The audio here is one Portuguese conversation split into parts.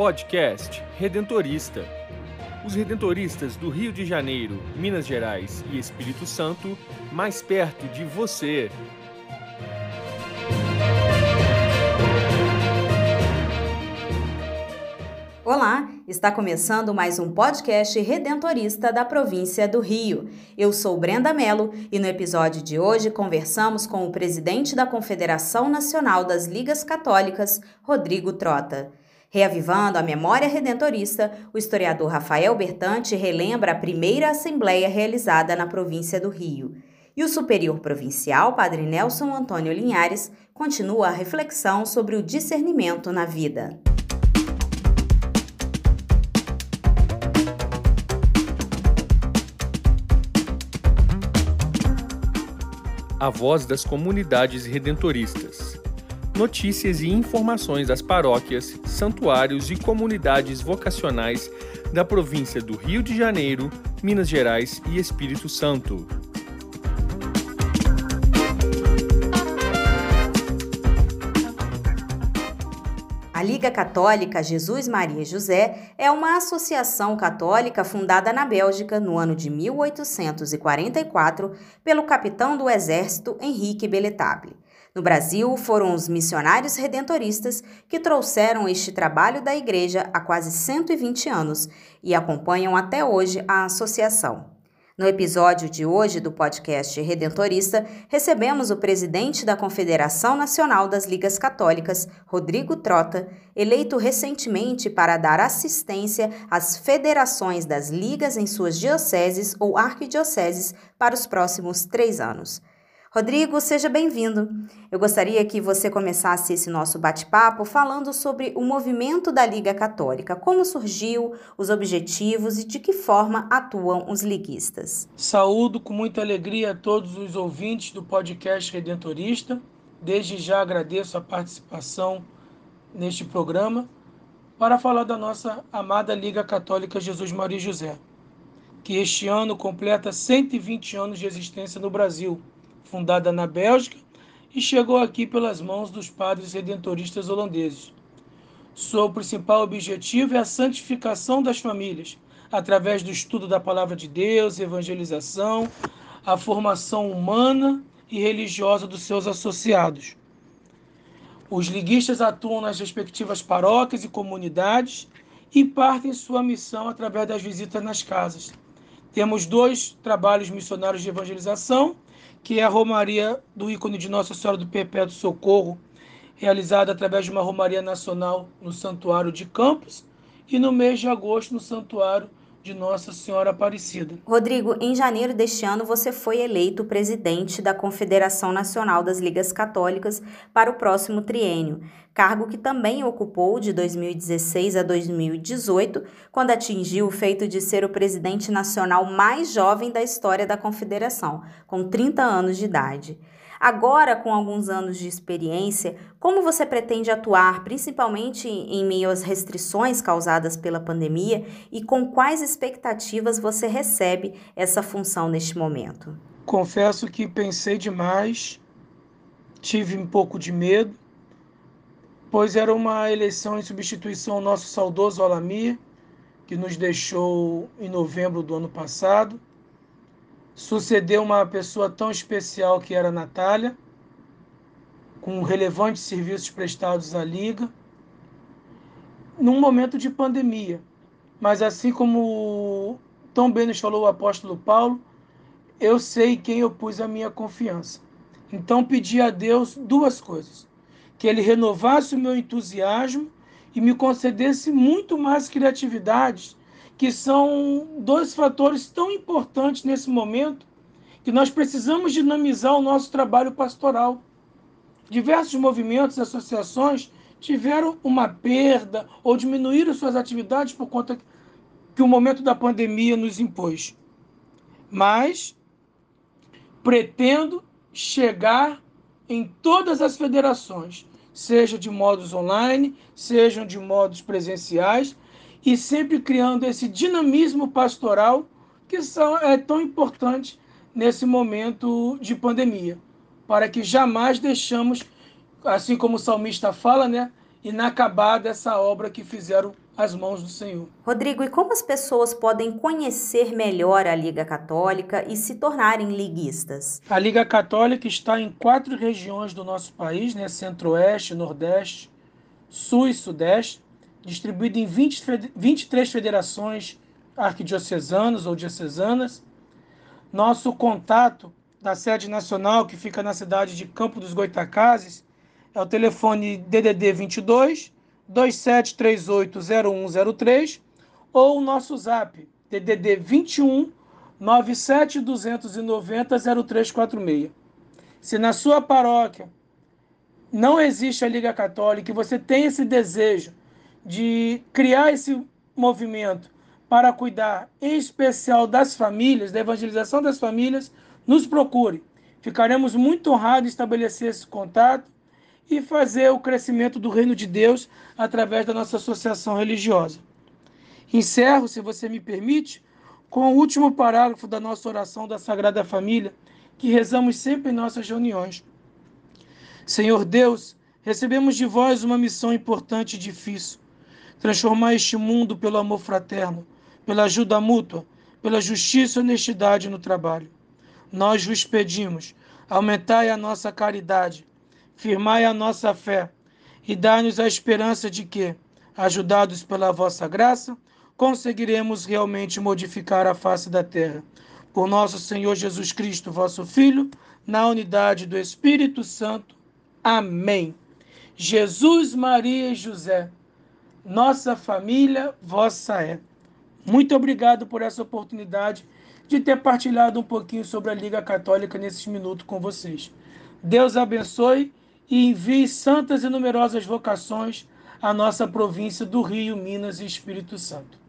Podcast Redentorista. Os redentoristas do Rio de Janeiro, Minas Gerais e Espírito Santo, mais perto de você. Olá, está começando mais um podcast redentorista da província do Rio. Eu sou Brenda Mello e no episódio de hoje conversamos com o presidente da Confederação Nacional das Ligas Católicas, Rodrigo Trota. Reavivando a memória redentorista, o historiador Rafael Bertante relembra a primeira assembleia realizada na província do Rio. E o superior provincial, Padre Nelson Antônio Linhares, continua a reflexão sobre o discernimento na vida. a voz das comunidades redentoristas. Notícias e informações das paróquias, santuários e comunidades vocacionais da província do Rio de Janeiro, Minas Gerais e Espírito Santo. A Liga Católica Jesus Maria José é uma associação católica fundada na Bélgica no ano de 1844 pelo capitão do exército Henrique Beletable. No Brasil, foram os missionários redentoristas que trouxeram este trabalho da igreja há quase 120 anos e acompanham até hoje a associação. No episódio de hoje do podcast Redentorista, recebemos o presidente da Confederação Nacional das Ligas Católicas, Rodrigo Trota, eleito recentemente para dar assistência às federações das ligas em suas dioceses ou arquidioceses para os próximos três anos. Rodrigo, seja bem-vindo. Eu gostaria que você começasse esse nosso bate-papo falando sobre o movimento da Liga Católica, como surgiu, os objetivos e de que forma atuam os liguistas. Saúdo com muita alegria a todos os ouvintes do podcast Redentorista. Desde já agradeço a participação neste programa para falar da nossa amada Liga Católica Jesus Maria José, que este ano completa 120 anos de existência no Brasil fundada na Bélgica e chegou aqui pelas mãos dos padres redentoristas holandeses. Seu principal objetivo é a santificação das famílias, através do estudo da palavra de Deus, evangelização, a formação humana e religiosa dos seus associados. Os liguistas atuam nas respectivas paróquias e comunidades e partem sua missão através das visitas nas casas. Temos dois trabalhos missionários de evangelização que é a Romaria do ícone de Nossa Senhora do Perpétuo Socorro, realizada através de uma Romaria Nacional no Santuário de Campos e no mês de agosto no Santuário de Nossa Senhora Aparecida. Rodrigo, em janeiro deste ano você foi eleito presidente da Confederação Nacional das Ligas Católicas para o próximo triênio, cargo que também ocupou de 2016 a 2018, quando atingiu o feito de ser o presidente nacional mais jovem da história da Confederação, com 30 anos de idade. Agora, com alguns anos de experiência, como você pretende atuar, principalmente em meio às restrições causadas pela pandemia e com quais expectativas você recebe essa função neste momento? Confesso que pensei demais, tive um pouco de medo, pois era uma eleição em substituição ao nosso saudoso Alamir, que nos deixou em novembro do ano passado sucedeu uma pessoa tão especial que era Natália, com relevantes serviços prestados à Liga, num momento de pandemia. Mas assim como tão bem nos falou o apóstolo Paulo, eu sei quem eu pus a minha confiança. Então pedi a Deus duas coisas: que Ele renovasse o meu entusiasmo e me concedesse muito mais criatividade que são dois fatores tão importantes nesse momento que nós precisamos dinamizar o nosso trabalho pastoral. Diversos movimentos e associações tiveram uma perda ou diminuíram suas atividades por conta que o momento da pandemia nos impôs. Mas pretendo chegar em todas as federações, seja de modos online, sejam de modos presenciais, e sempre criando esse dinamismo pastoral que são, é tão importante nesse momento de pandemia, para que jamais deixamos, assim como o salmista fala, né, inacabada essa obra que fizeram às mãos do Senhor. Rodrigo, e como as pessoas podem conhecer melhor a Liga Católica e se tornarem liguistas? A Liga Católica está em quatro regiões do nosso país, né? Centro-Oeste, Nordeste, Sul e Sudeste, distribuída em 20, 23 federações arquidiocesanas ou diocesanas. Nosso contato da sede nacional, que fica na cidade de Campo dos Goitacazes, é o telefone DDD 22 27380103 ou o nosso zap DDD 21 97290 0346. Se na sua paróquia não existe a Liga Católica e você tem esse desejo de criar esse movimento para cuidar em especial das famílias, da evangelização das famílias, nos procure. Ficaremos muito honrados em estabelecer esse contato e fazer o crescimento do reino de Deus através da nossa associação religiosa. Encerro, se você me permite, com o último parágrafo da nossa oração da Sagrada Família, que rezamos sempre em nossas reuniões. Senhor Deus, recebemos de vós uma missão importante e difícil: transformar este mundo pelo amor fraterno, pela ajuda mútua, pela justiça e honestidade no trabalho. Nós vos pedimos, aumentai a nossa caridade, firmai a nossa fé e dai-nos a esperança de que, ajudados pela vossa graça, conseguiremos realmente modificar a face da terra. Por nosso Senhor Jesus Cristo, vosso Filho, na unidade do Espírito Santo. Amém. Jesus, Maria e José, nossa família, vossa é. Muito obrigado por essa oportunidade de ter partilhado um pouquinho sobre a Liga Católica nesses minutos com vocês. Deus abençoe e envie santas e numerosas vocações à nossa província do Rio, Minas e Espírito Santo.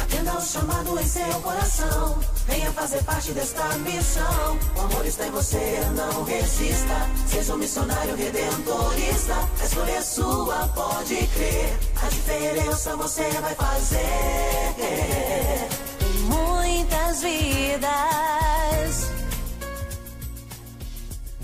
Atenda o chamado em seu coração. Venha fazer parte desta missão. O amor está em você, não resista. Seja um missionário redentorista. A escolha é sua, pode crer. A diferença você vai fazer.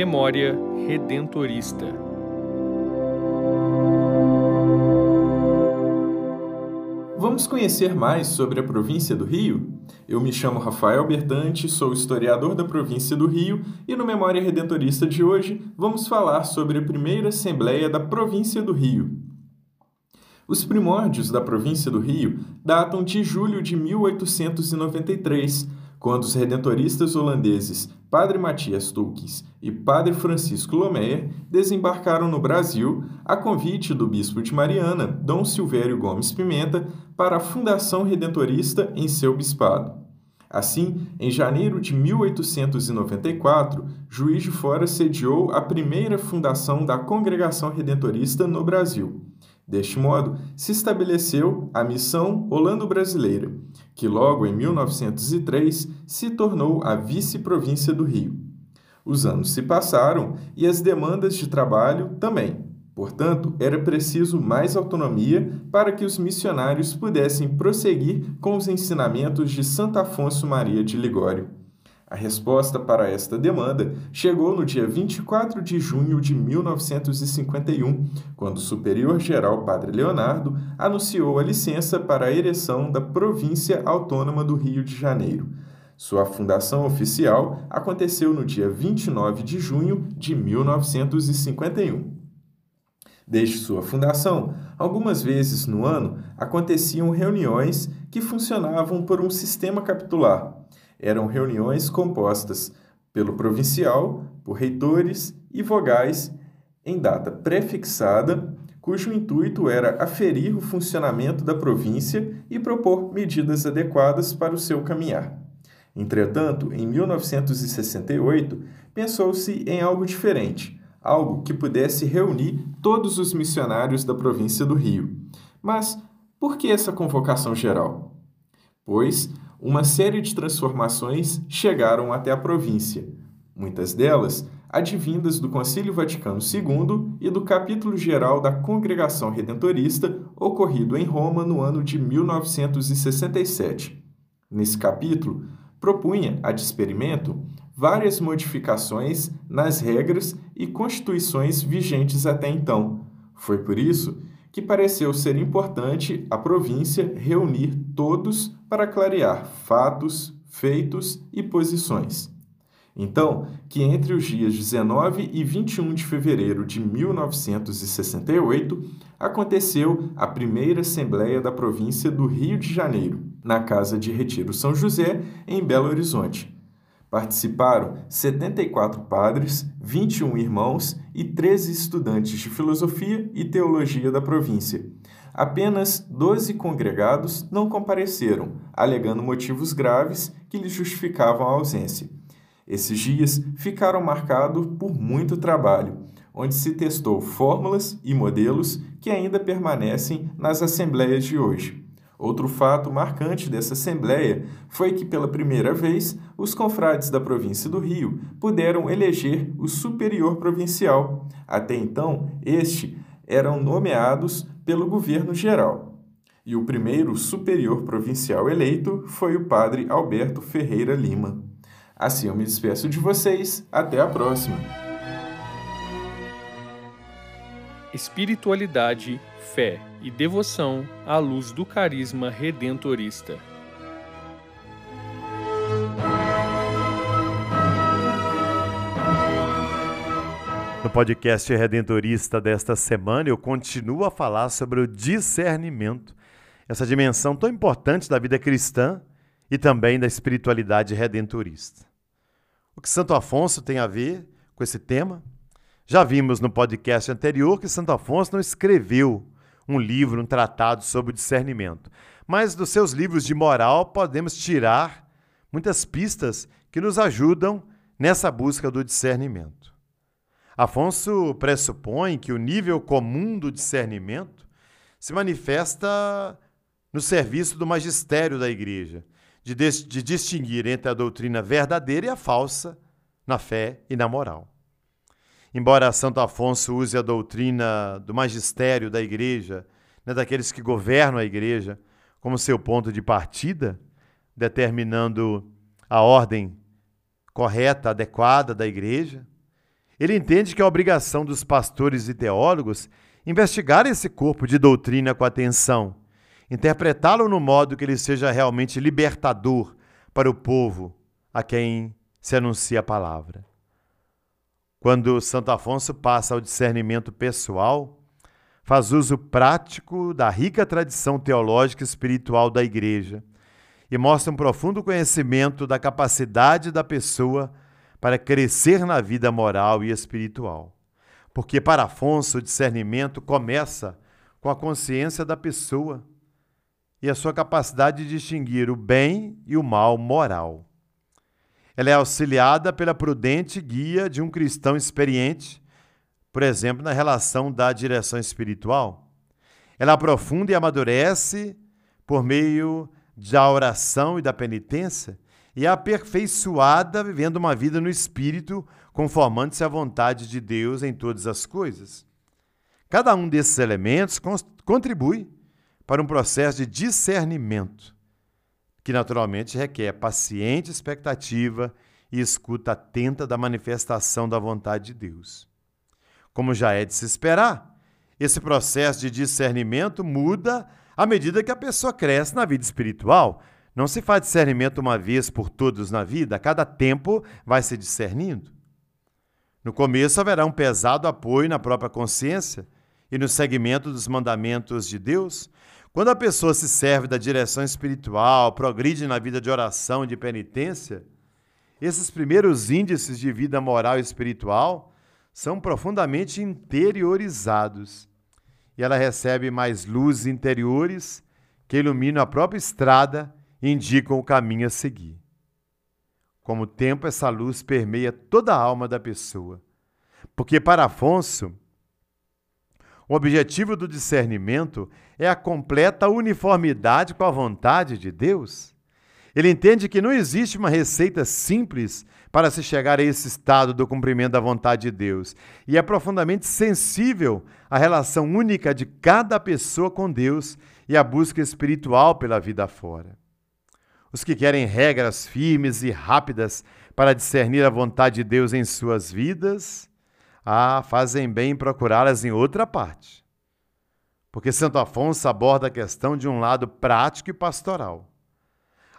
Memória Redentorista. Vamos conhecer mais sobre a província do Rio? Eu me chamo Rafael Bertante, sou historiador da província do Rio e no Memória Redentorista de hoje vamos falar sobre a primeira Assembleia da província do Rio. Os primórdios da província do Rio datam de julho de 1893, quando os redentoristas holandeses Padre Matias Tulkens e Padre Francisco Lomeyer desembarcaram no Brasil a convite do bispo de Mariana, Dom Silvério Gomes Pimenta, para a Fundação Redentorista em seu bispado. Assim, em janeiro de 1894, Juiz de Fora sediou a primeira fundação da Congregação Redentorista no Brasil. Deste modo, se estabeleceu a Missão Holando-Brasileira, que logo em 1903 se tornou a vice-província do Rio. Os anos se passaram e as demandas de trabalho também. Portanto, era preciso mais autonomia para que os missionários pudessem prosseguir com os ensinamentos de Santo Afonso Maria de Ligório. A resposta para esta demanda chegou no dia 24 de junho de 1951, quando o superior-geral Padre Leonardo anunciou a licença para a ereção da Província Autônoma do Rio de Janeiro. Sua fundação oficial aconteceu no dia 29 de junho de 1951. Desde sua fundação, algumas vezes no ano aconteciam reuniões que funcionavam por um sistema capitular eram reuniões compostas pelo provincial, por reitores e vogais em data prefixada, cujo intuito era aferir o funcionamento da província e propor medidas adequadas para o seu caminhar. Entretanto, em 1968, pensou-se em algo diferente, algo que pudesse reunir todos os missionários da província do Rio. Mas por que essa convocação geral? Pois uma série de transformações chegaram até a província, muitas delas advindas do Concílio Vaticano II e do capítulo geral da Congregação Redentorista, ocorrido em Roma no ano de 1967. Nesse capítulo, propunha, a experimento, várias modificações nas regras e constituições vigentes até então. Foi por isso que pareceu ser importante a província reunir todos para clarear fatos, feitos e posições. Então, que entre os dias 19 e 21 de fevereiro de 1968 aconteceu a primeira Assembleia da província do Rio de Janeiro, na Casa de Retiro São José, em Belo Horizonte. Participaram 74 padres, 21 irmãos e 13 estudantes de filosofia e teologia da província. Apenas 12 congregados não compareceram, alegando motivos graves que lhes justificavam a ausência. Esses dias ficaram marcados por muito trabalho, onde se testou fórmulas e modelos que ainda permanecem nas assembleias de hoje. Outro fato marcante dessa assembleia foi que, pela primeira vez, os confrades da província do Rio puderam eleger o superior provincial. Até então, este eram nomeados pelo governo geral. E o primeiro superior provincial eleito foi o padre Alberto Ferreira Lima. Assim eu me despeço de vocês. Até a próxima. Espiritualidade, fé e devoção à luz do carisma redentorista. No podcast Redentorista desta semana, eu continuo a falar sobre o discernimento, essa dimensão tão importante da vida cristã e também da espiritualidade redentorista. O que Santo Afonso tem a ver com esse tema? Já vimos no podcast anterior que Santo Afonso não escreveu um livro, um tratado sobre o discernimento, mas dos seus livros de moral podemos tirar muitas pistas que nos ajudam nessa busca do discernimento. Afonso pressupõe que o nível comum do discernimento se manifesta no serviço do magistério da igreja, de, de distinguir entre a doutrina verdadeira e a falsa na fé e na moral. Embora Santo Afonso use a doutrina do magistério da igreja, né, daqueles que governam a igreja, como seu ponto de partida, determinando a ordem correta, adequada da igreja, ele entende que a obrigação dos pastores e teólogos investigar esse corpo de doutrina com atenção interpretá-lo no modo que ele seja realmente libertador para o povo a quem se anuncia a palavra. Quando Santo Afonso passa ao discernimento pessoal, faz uso prático da rica tradição teológica e espiritual da Igreja e mostra um profundo conhecimento da capacidade da pessoa para crescer na vida moral e espiritual. Porque para Afonso o discernimento começa com a consciência da pessoa e a sua capacidade de distinguir o bem e o mal moral. Ela é auxiliada pela prudente guia de um cristão experiente, por exemplo, na relação da direção espiritual. Ela aprofunda e amadurece por meio da oração e da penitência e é aperfeiçoada vivendo uma vida no espírito, conformando-se à vontade de Deus em todas as coisas. Cada um desses elementos contribui para um processo de discernimento, que naturalmente requer paciente expectativa e escuta atenta da manifestação da vontade de Deus. Como já é de se esperar, esse processo de discernimento muda à medida que a pessoa cresce na vida espiritual. Não se faz discernimento uma vez por todos na vida, a cada tempo vai se discernindo. No começo haverá um pesado apoio na própria consciência e no seguimento dos mandamentos de Deus, quando a pessoa se serve da direção espiritual, progride na vida de oração e de penitência, esses primeiros índices de vida moral e espiritual são profundamente interiorizados. E ela recebe mais luzes interiores que iluminam a própria estrada e indicam o caminho a seguir. Com o tempo, essa luz permeia toda a alma da pessoa. Porque para Afonso, O objetivo do discernimento é a completa uniformidade com a vontade de Deus. Ele entende que não existe uma receita simples para se chegar a esse estado do cumprimento da vontade de Deus e é profundamente sensível à relação única de cada pessoa com Deus e à busca espiritual pela vida fora. Os que querem regras firmes e rápidas para discernir a vontade de Deus em suas vidas, ah, fazem bem em procurá-las em outra parte. Porque Santo Afonso aborda a questão de um lado prático e pastoral.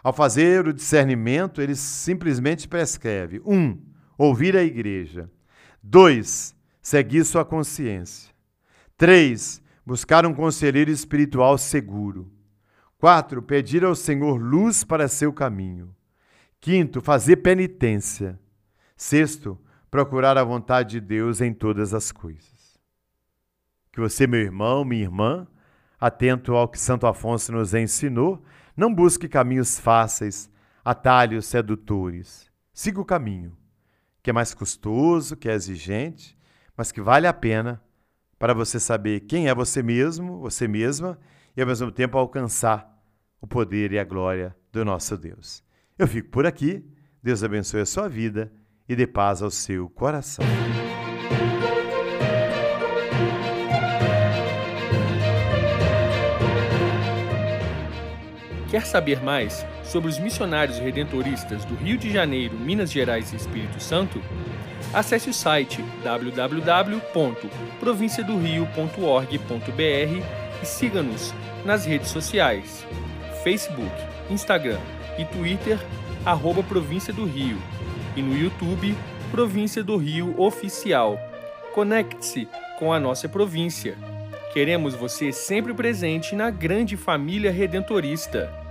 Ao fazer o discernimento, ele simplesmente prescreve: um, ouvir a igreja. Dois, seguir sua consciência. Três, buscar um conselheiro espiritual seguro. Quatro, pedir ao Senhor luz para seu caminho. Quinto, fazer penitência. Sexto, procurar a vontade de Deus em todas as coisas. Que você, meu irmão, minha irmã, atento ao que Santo Afonso nos ensinou, não busque caminhos fáceis, atalhos sedutores. Siga o caminho, que é mais custoso, que é exigente, mas que vale a pena para você saber quem é você mesmo, você mesma, e ao mesmo tempo alcançar o poder e a glória do nosso Deus. Eu fico por aqui. Deus abençoe a sua vida e dê paz ao seu coração. Quer saber mais sobre os missionários redentoristas do Rio de Janeiro, Minas Gerais e Espírito Santo? Acesse o site www.provinciadorio.org.br e siga-nos nas redes sociais: Facebook, Instagram e Twitter, arroba Província do Rio, e no YouTube, Província do Rio Oficial. Conecte-se com a nossa província. Queremos você sempre presente na grande família redentorista.